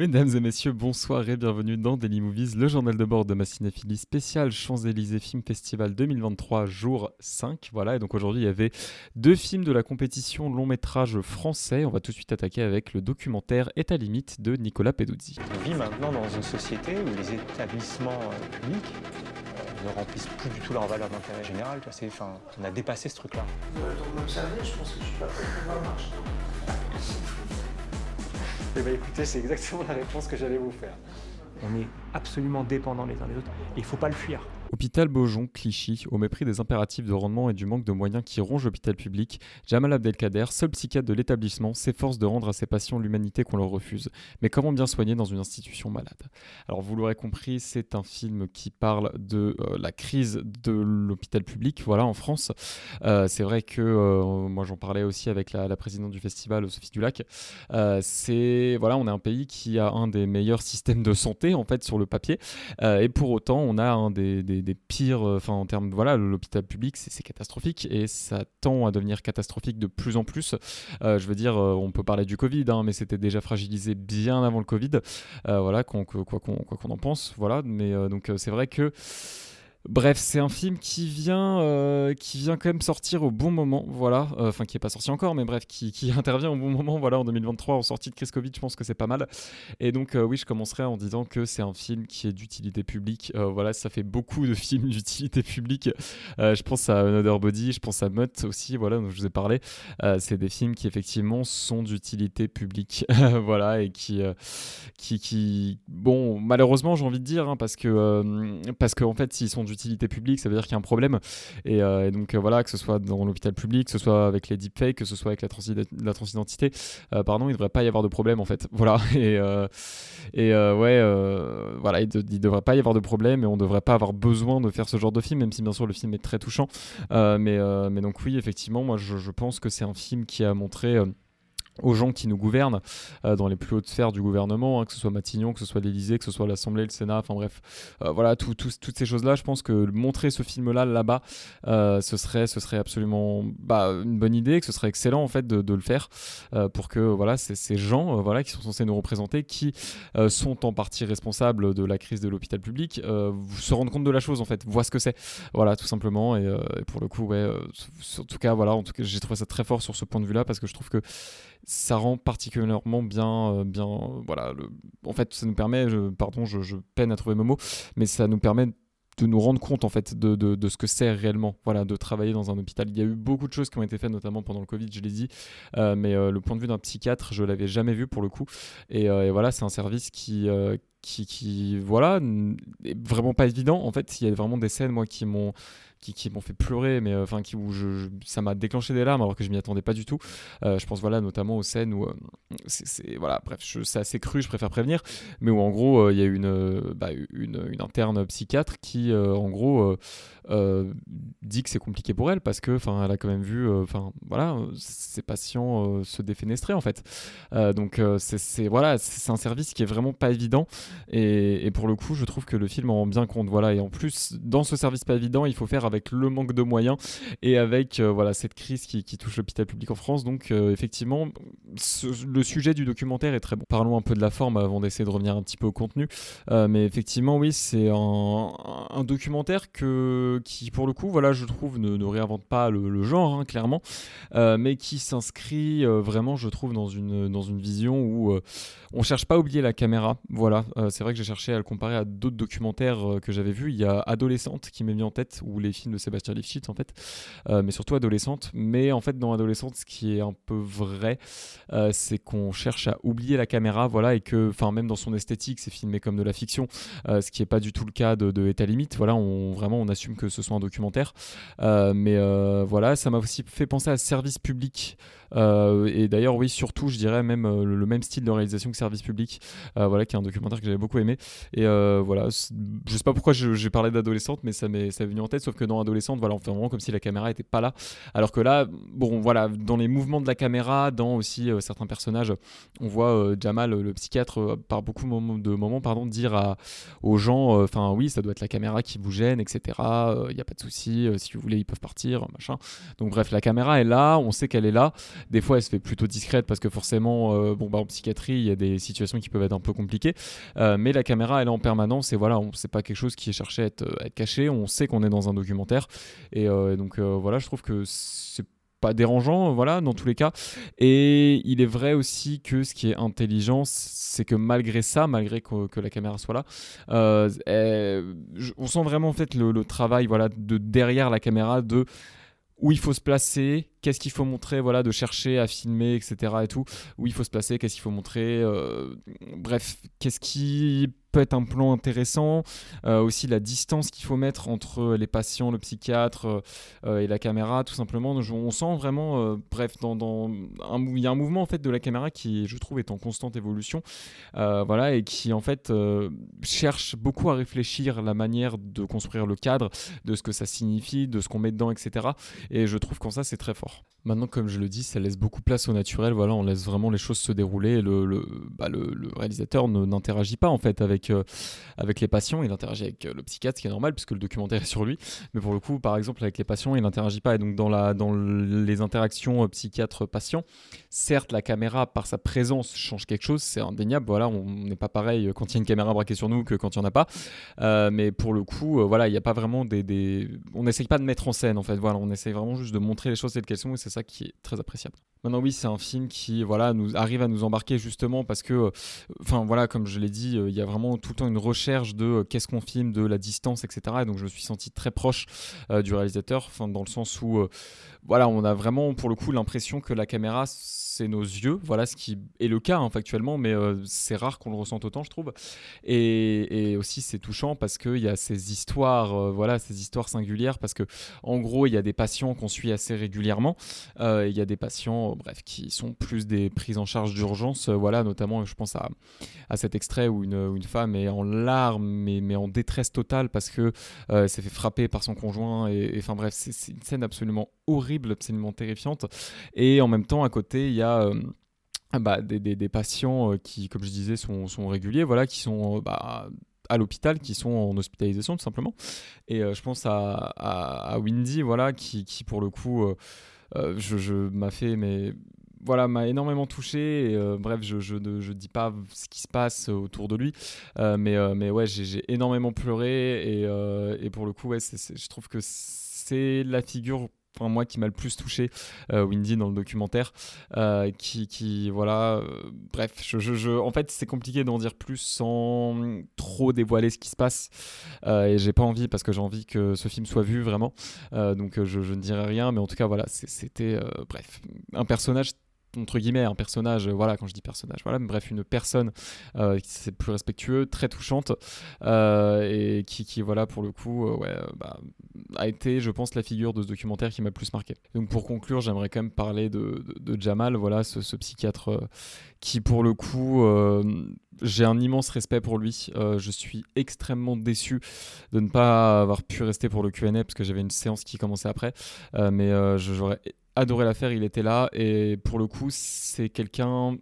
Mesdames et messieurs, bonsoir et bienvenue dans Daily Movies, le journal de bord de ma cinéphilie spéciale Champs-Élysées Film Festival 2023, jour 5. Voilà, et donc aujourd'hui il y avait deux films de la compétition long métrage français. On va tout de suite attaquer avec le documentaire État limite de Nicolas Peduzzi. On vit maintenant dans une société où les établissements publics euh, ne remplissent plus du tout leur valeur d'intérêt général. tu vois, c'est- Enfin, on a dépassé ce truc-là. Vous avez le temps de m'observer, je pense que je suis pas prêt pour voir marche. Eh bien écoutez, c'est exactement la réponse que j'allais vous faire. Absolument dépendants les uns des autres et il faut pas le fuir. Hôpital Beaujon, Clichy, au mépris des impératifs de rendement et du manque de moyens qui rongent l'hôpital public, Jamal Abdelkader, seul psychiatre de l'établissement, s'efforce de rendre à ses patients l'humanité qu'on leur refuse. Mais comment bien soigner dans une institution malade? Alors vous l'aurez compris, c'est un film qui parle de euh, la crise de l'hôpital public, voilà, en France. Euh, c'est vrai que euh, moi j'en parlais aussi avec la, la présidente du festival, Sophie Dulac. Euh, c'est voilà, on est un pays qui a un des meilleurs systèmes de santé en fait sur le papier, Euh, et pour autant on a un des, pires, euh, enfin en termes voilà, l'hôpital public c'est catastrophique et ça tend à devenir catastrophique de plus en plus. Euh, je veux dire, on peut parler du Covid, hein, mais c'était déjà fragilisé bien avant le Covid. Voilà, qu'on- que- quoi qu'on en pense, voilà. Mais donc c'est vrai que Bref, c'est un film qui vient, euh, qui vient quand même sortir au bon moment, voilà. Euh, Enfin, qui est pas sorti encore, mais bref, qui, intervient au bon moment, voilà, en 2023, en sortie de crise Covid, je pense que c'est pas mal. Et donc, euh, oui, je commencerai en disant que c'est un film qui est d'utilité publique. Voilà, ça fait beaucoup de films d'utilité publique. Je pense à Another Body, je pense à Mutt aussi, voilà, dont je vous ai parlé. C'est des films qui, effectivement, sont d'utilité publique, voilà, et qui, qui, qui, bon, malheureusement, j'ai envie de dire, hein, parce que, parce qu'en fait, s'ils sont d'utilité publique, ça veut dire qu'il y a un problème. Et, euh, donc, euh, voilà, que ce soit dans l'hôpital public, que ce soit avec les deepfakes, que ce soit avec la, transi- la transidentité, euh, pardon, il ne devrait pas y avoir de problème, en fait. Voilà. Et, ouais, voilà, il ne devrait pas y avoir de problème et on ne devrait pas avoir besoin de faire ce genre de film, même si bien sûr le film est très touchant. Mais, donc, oui, effectivement, moi, je pense que c'est un film qui a montré. Aux gens qui nous gouvernent euh, dans les plus hautes sphères du gouvernement, hein, que ce soit Matignon, que ce soit l'Élysée, que ce soit l'Assemblée, le Sénat, enfin bref, euh, voilà, tout- tout- toutes ces choses-là, je pense que montrer ce film-là là-bas, euh, ce, serait, ce serait absolument bah, une bonne idée, que ce serait excellent en fait de, le faire pour que voilà, ces, gens voilà, qui sont censés nous représenter, qui sont en partie responsables de la crise de l'hôpital public, se rendent compte de la chose en fait, voient ce que c'est, voilà, tout simplement, et, et pour le coup, ouais, en tout cas, voilà, en tout cas, j'ai trouvé ça très fort sur ce point de vue-là parce que je trouve que ça rend particulièrement bien, euh, bien, voilà. En fait, ça nous permet, pardon, je, peine à trouver mes mots, mais ça nous permet de nous rendre compte en fait de, de, ce que c'est réellement, voilà, de travailler dans un hôpital. Il y a eu beaucoup de choses qui ont été faites, notamment pendant le Covid, je l'ai dit, euh, mais euh, le point de vue d'un psychiatre, je l'avais jamais vu pour le coup. Et, voilà, c'est un service qui, qui, qui, voilà, vraiment pas évident. En fait, il y a vraiment des scènes moi qui m'ont qui, m'ont fait pleurer, mais euh, enfin qui où je, ça m'a déclenché des larmes alors que je m'y attendais pas du tout. Euh, je pense voilà notamment aux scènes où euh, c'est voilà bref c'est assez cru, je préfère prévenir, mais où en gros il y a une, bah, une une interne psychiatre qui en gros dit que c'est compliqué pour elle parce que enfin elle a quand même vu enfin voilà ses patients se défenestrer en fait. Donc c'est voilà c'est un service qui est vraiment pas évident et, pour le coup je trouve que le film en rend bien compte voilà. Et en plus dans ce service pas évident il faut faire avec le manque de moyens et avec euh, voilà cette crise qui, touche l'hôpital public en France. Donc euh, effectivement le sujet du documentaire est très bon. Parlons un peu de la forme avant d'essayer de revenir un petit peu au contenu. Euh, mais effectivement oui c'est un, documentaire qui pour le coup voilà je trouve ne, réinvente pas le, genre hein, clairement. Mais qui s'inscrit vraiment je trouve dans une dans une vision où on cherche pas à oublier la caméra voilà Euh, c'est vrai que j'ai cherché à le comparer à d'autres documentaires euh, que j'avais vus. Il y a Adolescente qui m'est mis en tête ou les films de Sébastien Lifshitz en fait. Euh, mais surtout Adolescente. Mais en fait dans Adolescente ce qui est un peu vrai c'est qu'on cherche à oublier la caméra voilà et que enfin même dans son esthétique c'est filmé comme de la fiction ce qui est pas du tout le cas de, de État limite. Voilà on vraiment on assume que ce soit un documentaire. Mais voilà ça m'a aussi fait penser à Service Public et d'ailleurs oui surtout je dirais même euh, le, même style de réalisation que Service Public euh, voilà qui est un documentaire que j'avais beaucoup aimé. Et euh, voilà je sais pas pourquoi j'ai parlé d'adolescente mais ça m'est venu en tête sauf que dans adolescente voilà on fait vraiment comme si la caméra était pas là. Alors que là bon voilà dans les mouvements de la caméra dans aussi euh, certains personnages on voit euh, Jamal le psychiatre euh, par beaucoup de moments, pardon dire à, aux gens euh, enfin oui ça doit être la caméra qui vous gêne etc il n'y a pas de souci euh, si vous voulez ils peuvent partir machin. Donc bref la caméra est là on sait qu'elle est là des fois, elle se fait plutôt discrète parce que forcément, bon, bah, en psychiatrie, il y a des situations qui peuvent être un peu compliquées. mais la caméra, elle est en permanence et voilà, c'est pas quelque chose qui est cherché à être, être caché. On sait qu'on est dans un documentaire. Et donc, voilà, je trouve que c'est pas dérangeant, voilà, dans tous les cas. Et il est vrai aussi que ce qui est intelligent, c'est que malgré ça, malgré que, la caméra soit là, euh, on sent vraiment en le, le, travail, voilà, de derrière la caméra, de où il faut se placer, qu'est-ce qu'il faut montrer, voilà, de chercher à filmer, etc. et tout, où il faut se placer, qu'est-ce qu'il faut montrer, euh, bref, qu'est-ce qui peut être un plan intéressant, euh, aussi la distance qu'il faut mettre entre les patients, le psychiatre euh, et la caméra, tout simplement. On sent vraiment, bref, dans, il y a un mouvement en fait de la caméra qui, je trouve, est en constante évolution, voilà, et qui en fait cherche beaucoup à réfléchir la manière de construire le cadre, de ce que ça signifie, de ce qu'on met dedans, etc. Et je trouve qu'en ça c'est très fort. Maintenant, comme je le dis, ça laisse beaucoup place au naturel. Voilà, on laisse vraiment les choses se dérouler. Le, le, bah, le, réalisateur n'interagit pas en fait avec, euh, avec les patients. Il interagit avec euh, le psychiatre, ce qui est normal puisque le documentaire est sur lui. Mais pour le coup, par exemple, avec les patients, il n'interagit pas. Et donc, dans, les interactions euh, psychiatre-patient, certes, la caméra, par sa présence, change quelque chose. C'est indéniable. Voilà, on n'est pas pareil quand il y a une caméra braquée sur nous que quand il n'y en a pas. mais pour le coup, voilà, il n'y a pas vraiment des. On n'essaye pas de mettre en scène en fait. Voilà, on essaye vraiment juste de montrer les choses telles qu'elles et c'est ça qui est très appréciable. Maintenant oui, c'est un film qui voilà nous arrive à nous embarquer justement parce que, enfin voilà, comme je l'ai dit, il y a vraiment tout le temps une recherche de euh, qu'est-ce qu'on filme, de la distance, etc. Et donc je me suis senti très proche du réalisateur, dans le sens où voilà, on a vraiment pour le coup l'impression que la caméra c'est nos yeux, voilà ce qui est le cas hein, factuellement, mais c'est rare qu'on le ressente autant, je trouve. Et, aussi c'est touchant parce qu'il y a ces histoires, voilà, ces histoires singulières parce que en gros il y a des patients qu'on suit assez régulièrement, il y a des patients bref, qui sont plus des prises en charge d'urgence. Euh, voilà, notamment, je pense à, à cet extrait où une, une, femme est en larmes, mais, mais en détresse totale parce que euh, s'est fait frapper par son conjoint. Et enfin, bref, c'est une scène absolument horrible, absolument terrifiante. Et en même temps, à côté, il y a. Euh, bah, des, patients qui, comme je disais, sont, réguliers, voilà, qui sont bah, à l'hôpital, qui sont en hospitalisation tout simplement. Et je pense à, Windy, voilà, qui, pour le coup euh, je, m'a fait mais voilà, m'a énormément touché. Et, euh, bref, je, ne dis pas ce qui se passe autour de lui, euh, mais, mais ouais, j'ai énormément pleuré. Et, pour le coup, ouais, je trouve que c'est la figure enfin moi qui m'a le plus touché euh, Windy dans le documentaire euh, qui, qui voilà euh, bref en fait c'est compliqué d'en dire plus sans trop dévoiler ce qui se passe et j'ai pas envie parce que j'ai envie que ce film soit vu vraiment donc je, je, ne dirai rien mais en tout cas voilà c'était bref un personnage entre guillemets un personnage voilà quand je dis personnage voilà bref une personne euh, c'est plus respectueux très touchante euh, et qui, qui, voilà pour le coup euh, bah, a été je pense la figure de ce documentaire qui m'a le plus marqué donc pour conclure j'aimerais quand même parler de, de, Jamal voilà ce, psychiatre qui pour le coup j'ai un immense respect pour lui. je suis extrêmement déçu de ne pas avoir pu rester pour le Q&A parce que j'avais une séance qui commençait après. mais j'aurais adoré l'affaire, il était là. Et pour le coup, c'est quelqu'un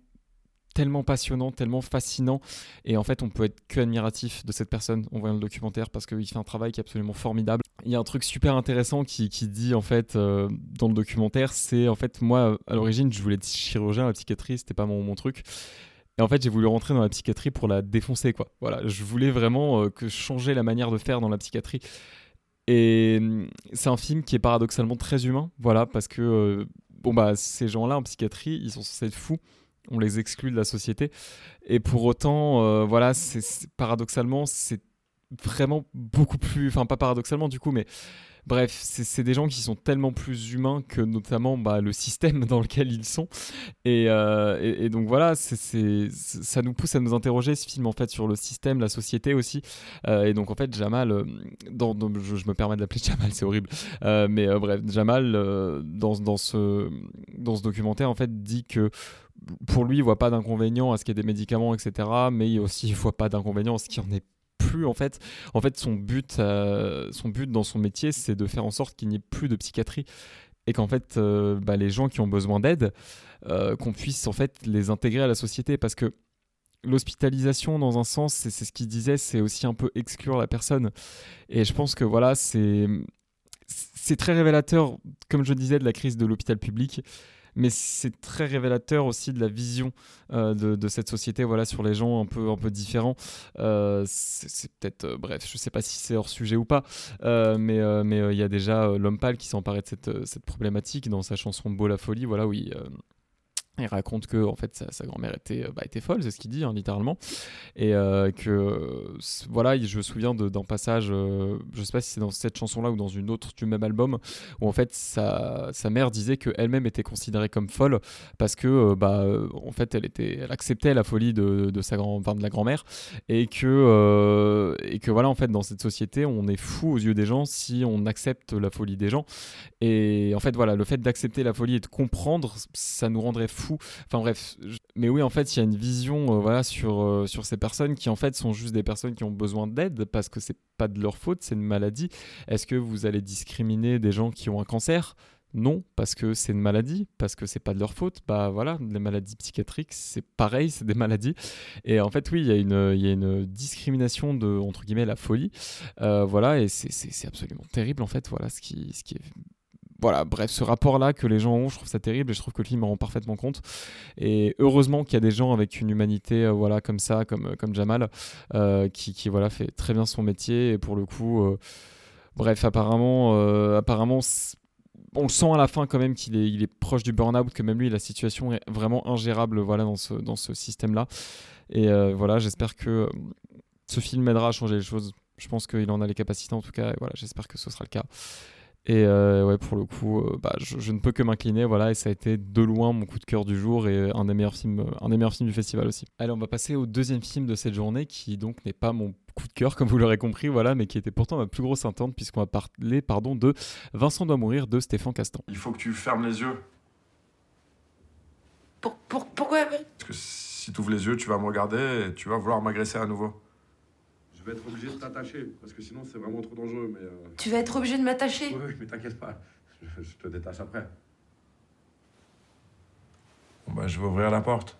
tellement passionnant, tellement fascinant. Et en fait, on peut être que admiratif de cette personne en voyant le documentaire parce qu'il fait un travail qui est absolument formidable. Il y a un truc super intéressant qui, qui dit en fait euh, dans le documentaire, c'est en fait moi à l'origine je voulais être chirurgien, la psychiatrie c'était pas mon, mon truc. Et en fait, j'ai voulu rentrer dans la psychiatrie pour la défoncer, quoi. Voilà, je voulais vraiment euh, que changer la manière de faire dans la psychiatrie. Et mm, c'est un film qui est paradoxalement très humain, voilà, parce que euh, bon bah ces gens-là en psychiatrie, ils sont censés être fous, on les exclut de la société, et pour autant, euh, voilà, paradoxalement c'est vraiment beaucoup plus, enfin pas paradoxalement du coup, mais Bref, c'est des gens qui sont tellement plus humains que notamment bah, le système dans lequel ils sont. Et, euh, donc voilà, ça nous pousse à nous interroger ce film en fait sur le système, la société aussi. Euh, et donc en fait, Jamal, euh, je, me permets de l'appeler Jamal, c'est horrible. mais bref, Jamal, dans, dans, ce, dans ce documentaire, en fait, dit que pour lui, il voit pas d'inconvénient à ce qu'il y ait des médicaments, etc. Mais aussi, il voit pas d'inconvénient à ce qu'il n'y en ait plus en fait. En fait, son but, euh, son but dans son métier, c'est de faire en sorte qu'il n'y ait plus de psychiatrie. Et qu'en fait, euh, bah, les gens qui ont besoin d'aide, euh, qu'on puisse en fait les intégrer à la société. Parce que l'hospitalisation dans un sens c'est ce qu'il disait c'est aussi un peu exclure la personne. Et je pense que voilà c'est c'est très révélateur comme je disais de la crise de l'hôpital public mais c'est très révélateur aussi de la vision de, de, cette société voilà, sur les gens un peu, un peu différents. c'est peut-être, bref, je sais pas si c'est hors sujet ou pas, mais mais, il y a déjà l'homme pâle qui s'emparait de cette, cette problématique dans sa chanson Beau la folie, voilà, où il raconte que en fait sa, grand-mère était, euh, bah, était folle, c'est ce qu'il dit hein, littéralement, et euh, que voilà, je me souviens d'un passage, euh, je sais pas si c'est dans cette chanson-là ou dans une autre du même album, où en fait sa, sa mère disait qu'elle-même était considérée comme folle parce que bah en fait elle était, elle acceptait la folie de, de sa grand, enfin, de la grand-mère. Et que et que voilà en fait dans cette société on est fou aux yeux des gens si on accepte la folie des gens. Et en fait voilà le fait d'accepter la folie et de comprendre ça nous rendrait fou Enfin bref, mais oui, en fait, il y a une vision euh, voilà, sur, euh, sur ces personnes qui en fait sont juste des personnes qui ont besoin d'aide parce que c'est pas de leur faute, c'est une maladie. Est-ce que vous allez discriminer des gens qui ont un cancer? Non, parce que c'est une maladie, parce que c'est pas de leur faute. Bah voilà, les maladies psychiatriques, c'est pareil, c'est des maladies. Et en fait, oui, il y, a une, y a une discrimination de, entre guillemets, la folie. Euh, voilà, et c'est absolument terrible, en fait, voilà, ce qui, ce qui est voilà, bref, ce rapport-là que les gens ont, je trouve ça terrible et je trouve que le film en rend parfaitement compte. Et heureusement qu'il y a des gens avec une humanité, euh, voilà, comme ça, comme, euh, comme Jamal, euh, qui, qui, voilà, fait très bien son métier. Et pour le coup, bref, apparemment, apparemment on le sent à la fin quand même qu'il est, il est proche du burn-out, que même lui, la situation est vraiment ingérable voilà, dans ce, dans ce système-là. Et voilà, j'espère que ce film aidera à changer les choses. Je pense qu'il en a les capacités en tout cas, et voilà, j'espère que ce sera le cas. Et euh, ouais, pour le coup, euh, bah, je, ne peux que m'incliner, voilà, et ça a été de loin mon coup de cœur du jour et un des meilleurs films, un des meilleurs films du festival aussi. Allez, on va passer au deuxième film de cette journée, qui donc n'est pas mon coup de cœur, comme vous l'aurez compris, voilà, mais qui était pourtant ma plus grosse attente, puisqu'on va parler, pardon, de Vincent doit mourir de Stéphane Castan. Il faut que tu fermes les yeux. Pour, pour, pourquoi? Parce que si tu ouvres les yeux, tu vas me regarder et tu vas vouloir m'agresser à nouveau vais être obligé de t'attacher, parce que sinon c'est vraiment trop dangereux. Mais, euh, Tu vas être obligé de m'attacher Oui, mais t'inquiète pas, je, te détache après. Bon bah je vais ouvrir la porte.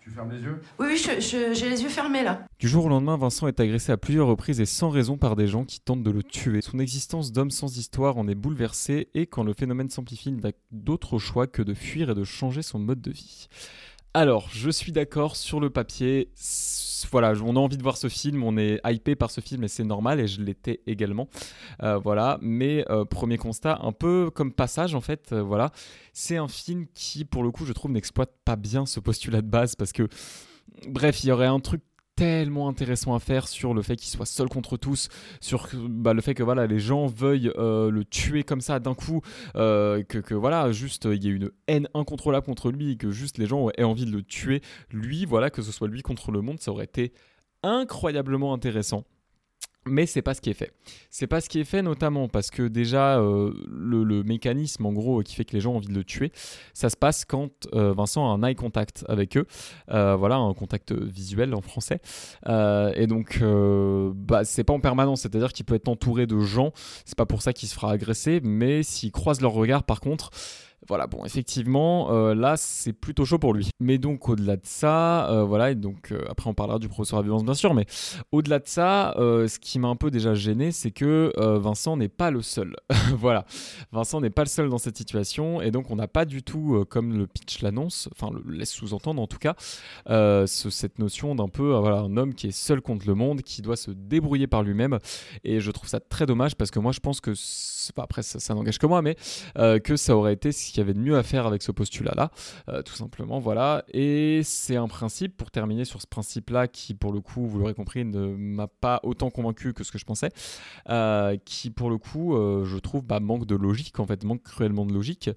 Tu fermes les yeux? Oui, oui, j'ai les yeux fermés là. Du jour au lendemain, Vincent est agressé à plusieurs reprises et sans raison par des gens qui tentent de le tuer. Son existence d'homme sans histoire en est bouleversée et quand le phénomène s'amplifie, il n'a d'autre choix que de fuir et de changer son mode de vie. Alors, je suis d'accord sur le papier. Voilà, on a envie de voir ce film, on est hypé par ce film et c'est normal et je l'étais également. Euh, voilà, mais euh, premier constat, un peu comme passage en fait. Euh, voilà, c'est un film qui, pour le coup, je trouve n'exploite pas bien ce postulat de base parce que Bref, il y aurait un truc tellement intéressant à faire sur le fait qu'il soit seul contre tous, sur bah, le fait que voilà les gens veuillent euh, le tuer comme ça d'un coup, euh, que, voilà juste il y ait une haine incontrôlable contre lui, que juste les gens aient envie de le tuer lui, voilà que ce soit lui contre le monde, ça aurait été incroyablement intéressant mais c'est pas ce qui est fait. C'est pas ce qui est fait notamment parce que déjà euh, le, mécanisme en gros qui fait que les gens ont envie de le tuer, ça se passe quand euh, Vincent a un eye contact avec eux, euh, voilà un contact visuel en français, et donc bah, c'est pas en permanence, c'est-à-dire qu'il peut être entouré de gens, c'est pas pour ça qu'il se fera agresser, mais s'il croise leur regard par contre, voilà, bon, effectivement, euh, là, c'est plutôt chaud pour lui. Mais donc, au-delà de ça, euh, voilà, et donc, euh, après, on parlera du professeur à violence, bien sûr, mais au-delà de ça, ce qui m'a un peu déjà gêné, c'est que Vincent n'est pas le seul. voilà, Vincent n'est pas le seul dans cette situation, et donc, on n'a pas du tout, comme le pitch l'annonce, enfin, le laisse sous-entendre en tout cas, cette notion d'un peu, voilà, un homme qui est seul contre le monde, qui doit se débrouiller par lui-même, et je trouve ça très dommage parce que moi, je pense que, après, ça, n'engage que moi, mais que ça aurait été ce y avait de mieux à faire avec ce postulat-là, euh, tout simplement, voilà. Et c'est un principe, pour terminer sur ce principe-là, qui pour le coup, vous l'aurez compris, ne m'a pas autant convaincu que ce que je pensais, euh, qui pour le coup, euh, je trouve, bah, manque de logique, en fait, manque cruellement de logique,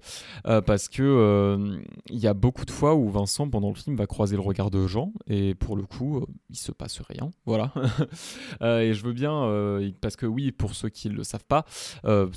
parce que il y a beaucoup de fois où Vincent, pendant le film, va croiser le regard de Jean, et pour le coup, il se passe rien, voilà. et je veux bien, parce que oui, pour ceux qui ne le savent pas,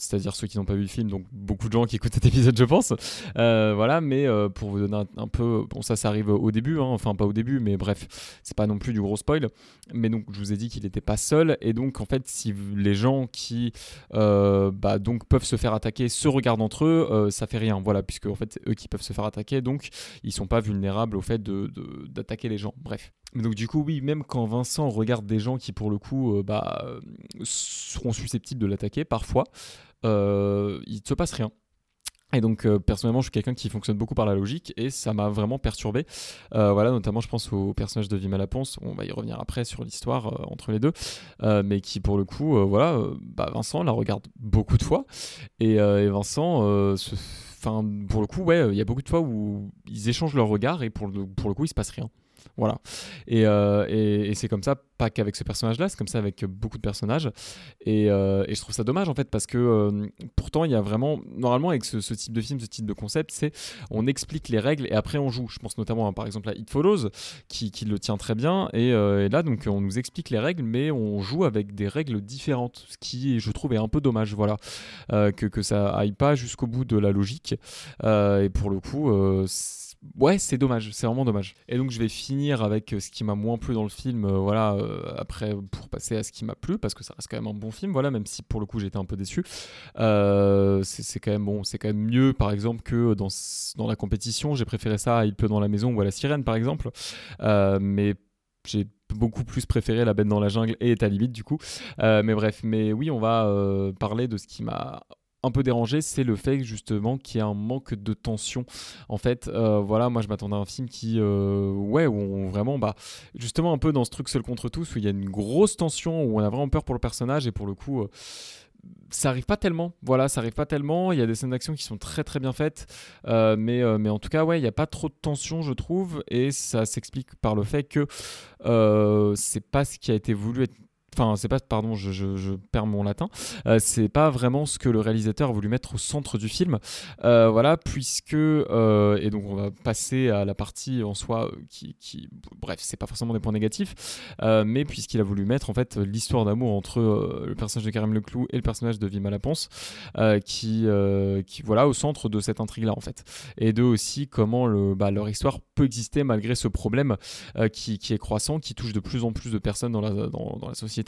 c'est-à-dire ceux qui n'ont pas vu le film, donc beaucoup de gens qui écoutent cet épisode, je pense, euh, voilà, mais euh, pour vous donner un, peu, bon ça ça arrive au début, hein, enfin pas au début, mais bref, c'est pas non plus du gros spoil. Mais donc je vous ai dit qu'il n'était pas seul, et donc en fait si les gens qui euh, bah, donc peuvent se faire attaquer se regardent entre eux, ça fait rien, voilà, puisque en fait eux qui peuvent se faire attaquer, donc ils sont pas vulnérables au fait de, d'attaquer les gens. Bref. Donc du coup oui, même quand Vincent regarde des gens qui pour le coup bah, seront susceptibles de l'attaquer parfois, il ne se passe rien. Et donc euh, personnellement, je suis quelqu'un qui fonctionne beaucoup par la logique et ça m'a vraiment perturbé. Euh, voilà, notamment je pense au personnage de Vima Laponce, on va y revenir après sur l'histoire euh, entre les deux, mais qui pour le coup, voilà, bah, Vincent la regarde beaucoup de fois et, Vincent, enfin pour le coup, ouais, il y a beaucoup de fois où ils échangent leurs regards et pour le, pour le coup, il se passe rien. Voilà. Euh, et, et, c'est comme ça, pas qu'avec ce personnage-là, c'est comme ça avec beaucoup de personnages. Et, euh, et, je trouve ça dommage en fait, parce que euh, pourtant, il y a vraiment, normalement, avec ce, type de film, ce type de concept, c'est on explique les règles et après on joue. Je pense notamment par exemple à It Follows, qui, qui le tient très bien. Et, là, donc, on nous explique les règles, mais on joue avec des règles différentes, ce qui, je trouve, est un peu dommage. Voilà. que, que ça aille pas jusqu'au bout de la logique. et pour le coup, ouais, c'est dommage, c'est vraiment dommage. Et donc je vais finir avec euh, ce qui m'a moins plu dans le film, euh, voilà, euh, après pour passer à ce qui m'a plu, parce que ça reste quand même un bon film, voilà, même si pour le coup j'étais un peu déçu. c'est quand même bon, c'est quand même mieux, par exemple, que dans, dans la compétition. J'ai préféré ça à Il pleut dans la maison ou à La Sirène, par exemple. mais j'ai beaucoup plus préféré La Bête dans la jungle et Talibit du coup. mais bref, mais oui, on va parler de ce qui m'a un peu dérangé, c'est le fait justement qu'il y a un manque de tension. En fait, euh, voilà, moi je m'attendais à un film qui, euh, ouais, où on vraiment, bah, justement un peu dans ce truc seul contre tous, où il y a une grosse tension, où on a vraiment peur pour le personnage et pour le coup. Euh, ça arrive pas tellement, voilà, ça arrive pas tellement. Il y a des scènes d'action qui sont très très bien faites, mais, mais en tout cas, ouais, il n'y a pas trop de tension, je trouve, et ça s'explique par le fait que c'est pas ce qui a été voulu être enfin c'est pas pardon je, perds mon latin. Euh, c'est pas vraiment ce que le réalisateur a voulu mettre au centre du film. Euh, voilà puisque euh, et donc on va passer à la partie en soi qui, bref c'est pas forcément des points négatifs mais puisqu'il a voulu mettre en fait l'histoire d'amour entre le personnage de Karim Leclou et le personnage de Vima Laponce qui qui voilà au centre de cette intrigue là en fait. Et de aussi comment le, bah, leur histoire peut exister malgré ce problème qui, qui, est croissant qui touche de plus en plus de personnes dans la, dans, dans la société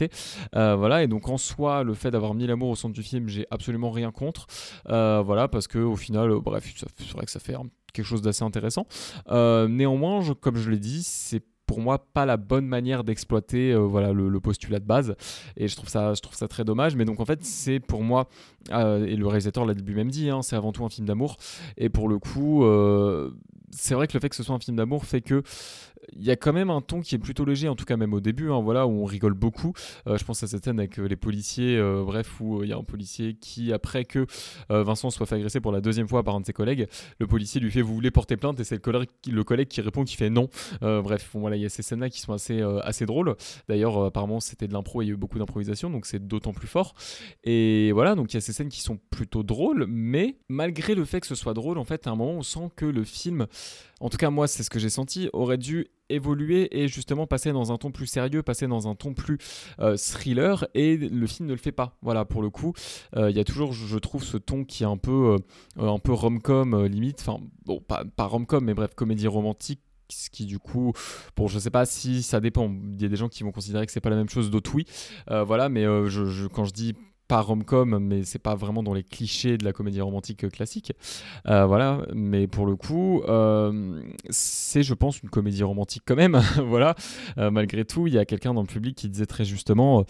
euh, voilà, et donc en soi, le fait d'avoir mis l'amour au centre du film, j'ai absolument rien contre. Euh, voilà, parce que au final, euh, bref, c'est vrai que ça fait quelque chose d'assez intéressant. néanmoins, comme je l'ai dit, c'est pour moi pas la bonne manière d'exploiter voilà le, postulat de base et je trouve ça très dommage mais donc en fait c'est pour moi et le réalisateur l'a lui-même dit hein, c'est avant tout un film d'amour et pour le coup c'est vrai que le fait que ce soit un film d'amour fait que il y a quand même un ton qui est plutôt léger, en tout cas même au début, hein, voilà, où on rigole beaucoup. Euh, je pense à cette scène avec euh, les policiers, euh, bref, où il y a un policier qui, après que Vincent soit fait agresser pour la deuxième fois par un de ses collègues, le policier lui fait Vous voulez porter plainte? Et c'est le collègue, le collègue qui répond qui fait non. bref, voilà, il y a ces scènes-là qui sont assez, assez drôles. D'ailleurs, apparemment, c'était de l'impro, il y a eu beaucoup d'improvisation, donc c'est d'autant plus fort. Et voilà, donc il y a ces scènes qui sont plutôt drôles, mais malgré le fait que ce soit drôle, en fait, à un moment, on sent que le film, en tout cas moi, c'est ce que j'ai senti, aurait dû évoluer et justement passer dans un ton plus sérieux, passer dans un ton plus euh, thriller et le film ne le fait pas. Voilà, pour le coup, euh, il y a toujours, je trouve, ce ton qui est un peu, euh, rom-com limite, enfin bon, pas, rom-com, mais bref, comédie romantique ce qui du coup bon je sais pas si ça dépend il y a des gens qui vont considérer que c'est pas la même chose d'autres oui voilà mais quand je dis pas rom-com, mais c'est pas vraiment dans les clichés de la comédie romantique classique. Euh, voilà, mais pour le coup, euh, c'est, je pense, une comédie romantique quand même. voilà, euh, malgré tout, il y a quelqu'un dans le public qui disait très justement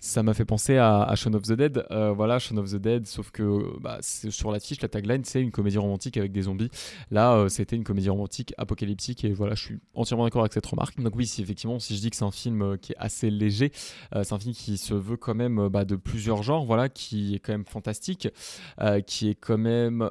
ça m'a fait penser à, à, Shaun of the Dead. Euh, voilà, Shaun of the Dead, sauf que bah, sur l'affiche, la tagline, c'est une comédie romantique avec des zombies. Là, euh, c'était une comédie romantique apocalyptique, et voilà, je suis entièrement d'accord avec cette remarque. Donc oui, effectivement, si je dis que c'est un film euh, qui est assez léger, c'est un film qui se veut quand même bah, de plusieurs genres, voilà, qui est quand même fantastique, qui est quand même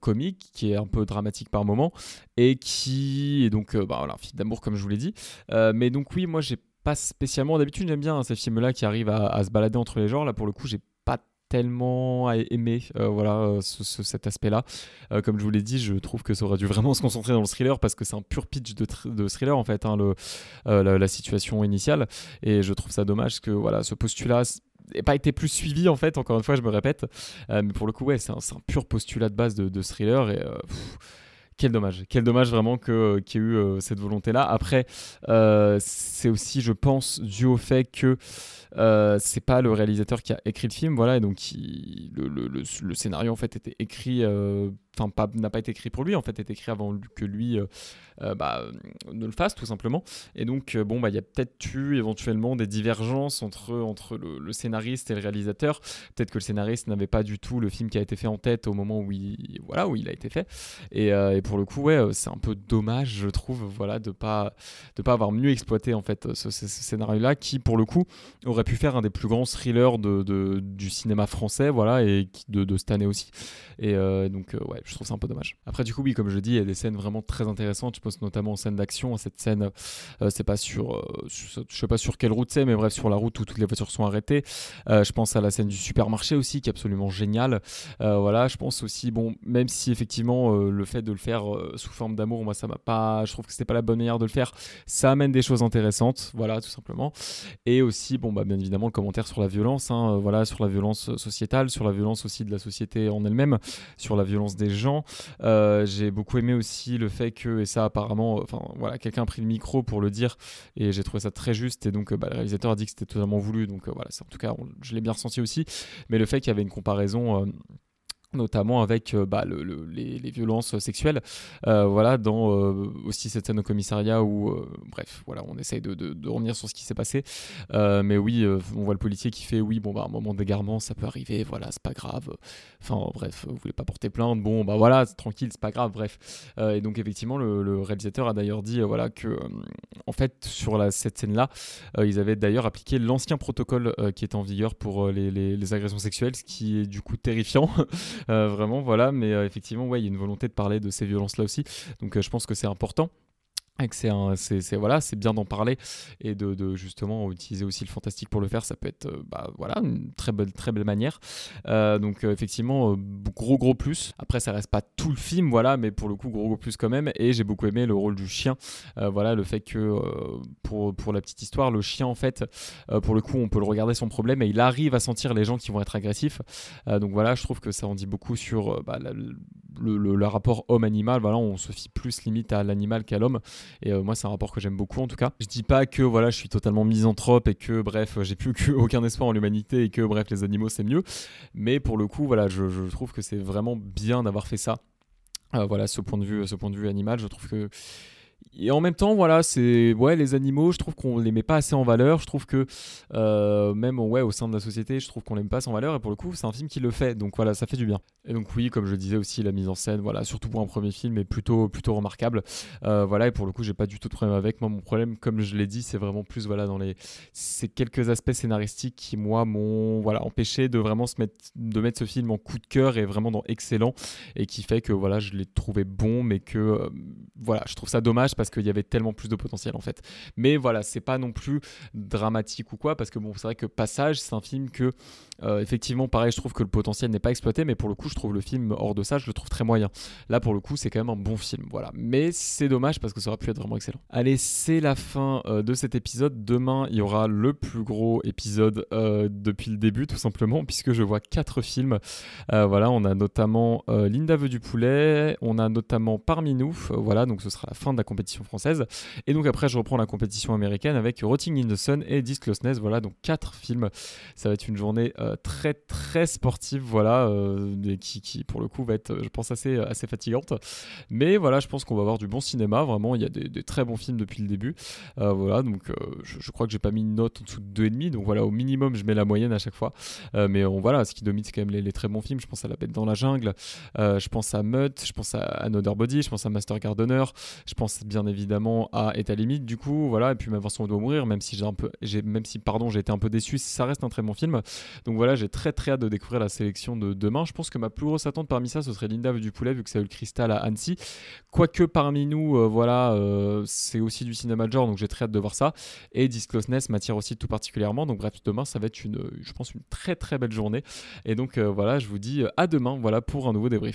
comique, qui est un peu dramatique par moment, et qui est donc bah, voilà, un film d'amour comme je vous l'ai dit. mais donc oui, moi j'ai pas spécialement. D'habitude, j'aime bien hein, ces films-là qui arrivent à, se balader entre les genres. Là, pour le coup, j'ai pas tellement aimé euh, voilà euh, cet aspect là euh, comme je vous l'ai dit je trouve que ça aurait dû vraiment se concentrer dans le thriller parce que c'est un pur pitch de, thriller en fait hein, le, la, situation initiale et je trouve ça dommage que voilà ce postulat n'ait pas été plus suivi en fait encore une fois je me répète mais pour le coup ouais c'est un, pur postulat de base de thriller et quel dommage, quel dommage vraiment que qu'il y ait eu euh, cette volonté-là. Après, euh, c'est aussi, je pense, dû au fait que euh, c'est pas le réalisateur qui a écrit le film, voilà, et donc le, scénario en fait était écrit enfin n'a pas été écrit pour lui en fait est écrit avant que lui bah, ne le fasse tout simplement. Et donc bon bah il y a peut-être eu éventuellement des divergences entre le, scénariste et le réalisateur. Peut-être que le scénariste n'avait pas du tout le film qui a été fait en tête au moment où il a été fait. Et, pour le coup ouais c'est un peu dommage je trouve de pas de pas avoir mieux exploité ce, scénario là qui pour le coup aurait pu faire un des plus grands thrillers du cinéma français voilà et de, de cette année aussi. Et donc ouais je trouve ça un peu dommage. Après du coup oui comme je dis il y a des scènes vraiment très intéressantes. Je pense notamment aux scènes d'action cette scène c'est pas sur, je sais pas sur quelle route c'est mais bref sur la route où toutes les voitures sont arrêtées. Je pense à la scène du supermarché aussi qui est absolument géniale. Voilà je pense aussi bon même si effectivement le fait de le faire sous forme d'amour moi ça m'a pas je trouve que c'était pas la bonne manière de le faire. Ça amène des choses intéressantes voilà tout simplement. Et aussi bon bah bien évidemment le commentaire sur la violence hein, voilà sur la violence sociétale sur la violence aussi de la société en elle-même sur la violence des gens. Euh, j'ai beaucoup aimé aussi le fait que et ça apparemment enfin voilà quelqu'un a pris le micro pour le dire et j'ai trouvé ça très juste et donc bah, le réalisateur a dit que c'était totalement voulu donc euh, voilà c'est en tout cas je l'ai bien ressenti aussi. Mais le fait qu'il y avait une comparaison euh, notamment avec euh, bah, les, violences sexuelles. Euh, voilà, dans euh, aussi cette scène au commissariat où, bref, voilà, on essaye de, de, revenir sur ce qui s'est passé. mais oui, on voit le policier qui fait oui, bon, bah, un moment d'égarement, ça peut arriver, voilà, c'est pas grave. Enfin, bref, vous voulez pas porter plainte, bon, bah voilà, tranquille, c'est pas grave, bref. et donc, effectivement, le, réalisateur a d'ailleurs dit, voilà, que, en fait, sur la, cette scène-là, ils avaient d'ailleurs appliqué l'ancien protocole qui est en vigueur pour les, les agressions sexuelles, ce qui est du coup terrifiant. Euh, vraiment, voilà. Mais euh, effectivement, ouais, il y a une volonté de parler de ces violences-là aussi. Donc, euh, je pense que c'est important c'est voilà c'est bien d'en parler et de, justement utiliser aussi le fantastique pour le faire. Ça peut être bah, voilà une très belle très belle manière. Donc effectivement gros gros plus. Après ça reste pas tout le film voilà mais pour le coup gros gros plus quand même. Et j'ai beaucoup aimé le rôle du chien. Voilà le fait que pour, pour la petite histoire le chien en fait pour le coup on peut le regarder son problème et il arrive à sentir les gens qui vont être agressifs. Donc voilà je trouve que ça en dit beaucoup sur bah, le, le, rapport homme-animal voilà on se fie plus limite à l'animal qu'à l'homme et euh, moi, c'est un rapport que j'aime beaucoup en tout cas. Je dis pas que voilà, je suis totalement misanthrope et que bref, j'ai plus aucun espoir en l'humanité et que bref, les animaux c'est mieux. Mais pour le coup, voilà, je, je trouve que c'est vraiment bien d'avoir fait ça. Euh, voilà, ce point de vue, ce point de vue animal, je trouve que et en même temps, voilà, c'est ouais, les animaux, je trouve qu'on les met pas assez en valeur. Je trouve que euh, même ouais, au sein de la société, je trouve qu'on les met pas assez en valeur. Et pour le coup, c'est un film qui le fait. Donc voilà, ça fait du bien. Et donc oui, comme je disais aussi, la mise en scène, voilà, surtout pour un premier film, est plutôt plutôt remarquable. Euh, voilà, et pour le coup, j'ai pas du tout de problème avec. Moi, mon problème, comme je l'ai dit, c'est vraiment plus voilà dans les ces quelques aspects scénaristiques qui moi m'ont voilà empêché de vraiment se mettre de mettre ce film en coup de cœur et vraiment dans excellent et qui fait que voilà, je l'ai trouvé bon, mais que euh, voilà, je trouve ça dommage parce qu'il y avait tellement plus de potentiel en fait. Mais voilà, c'est pas non plus dramatique ou quoi, parce que bon, c'est vrai que Passage, c'est un film que, euh, effectivement, pareil, je trouve que le potentiel n'est pas exploité, mais pour le coup, je trouve le film hors de ça, je le trouve très moyen. Là, pour le coup, c'est quand même un bon film, voilà. Mais c'est dommage parce que ça aurait pu être vraiment excellent. Allez, c'est la fin euh, de cet épisode. Demain, il y aura le plus gros épisode euh, depuis le début, tout simplement, puisque je vois quatre films. voilà, on a notamment Linda veut du poulet, on a notamment Parmi nous, voilà, donc ce sera la fin de la compétition française. Et donc après, je reprends la compétition américaine avec Rotting in the Sun et Discloseness. Voilà, donc quatre films. Ça va être une journée euh, très très sportive, voilà, euh, qui, pour le coup va être, je pense, assez, assez fatigante. Mais voilà, je pense qu'on va avoir du bon cinéma. Vraiment, il y a des, très bons films depuis le début. Euh, voilà, donc je, crois que j'ai pas mis une note en dessous de 2,5. Donc voilà, au minimum, je mets la moyenne à chaque fois. mais on, voilà, ce qui domine, c'est quand même les, très bons films. Je pense à La Bête dans la jungle. je pense à Mutt. Je pense à Another Body. Je pense à Master Gardener. Je pense bien évidemment à à limite. Du coup voilà et puis même Vincent doit mourir même si j'ai un peu j'ai même si pardon j'ai été un peu déçu ça reste un très bon film. Donc voilà j'ai très très hâte de découvrir la sélection de demain. Je pense que ma plus grosse attente parmi ça ce serait Linda du poulet vu que ça a eu le cristal à Annecy. Quoique parmi nous euh, voilà euh, c'est aussi du cinéma de genre donc j'ai très hâte de voir ça. Et Discloseness m'attire aussi tout particulièrement. Donc bref demain ça va être une je pense une très très belle journée. Et donc euh, voilà je vous dis à demain voilà pour un nouveau débrief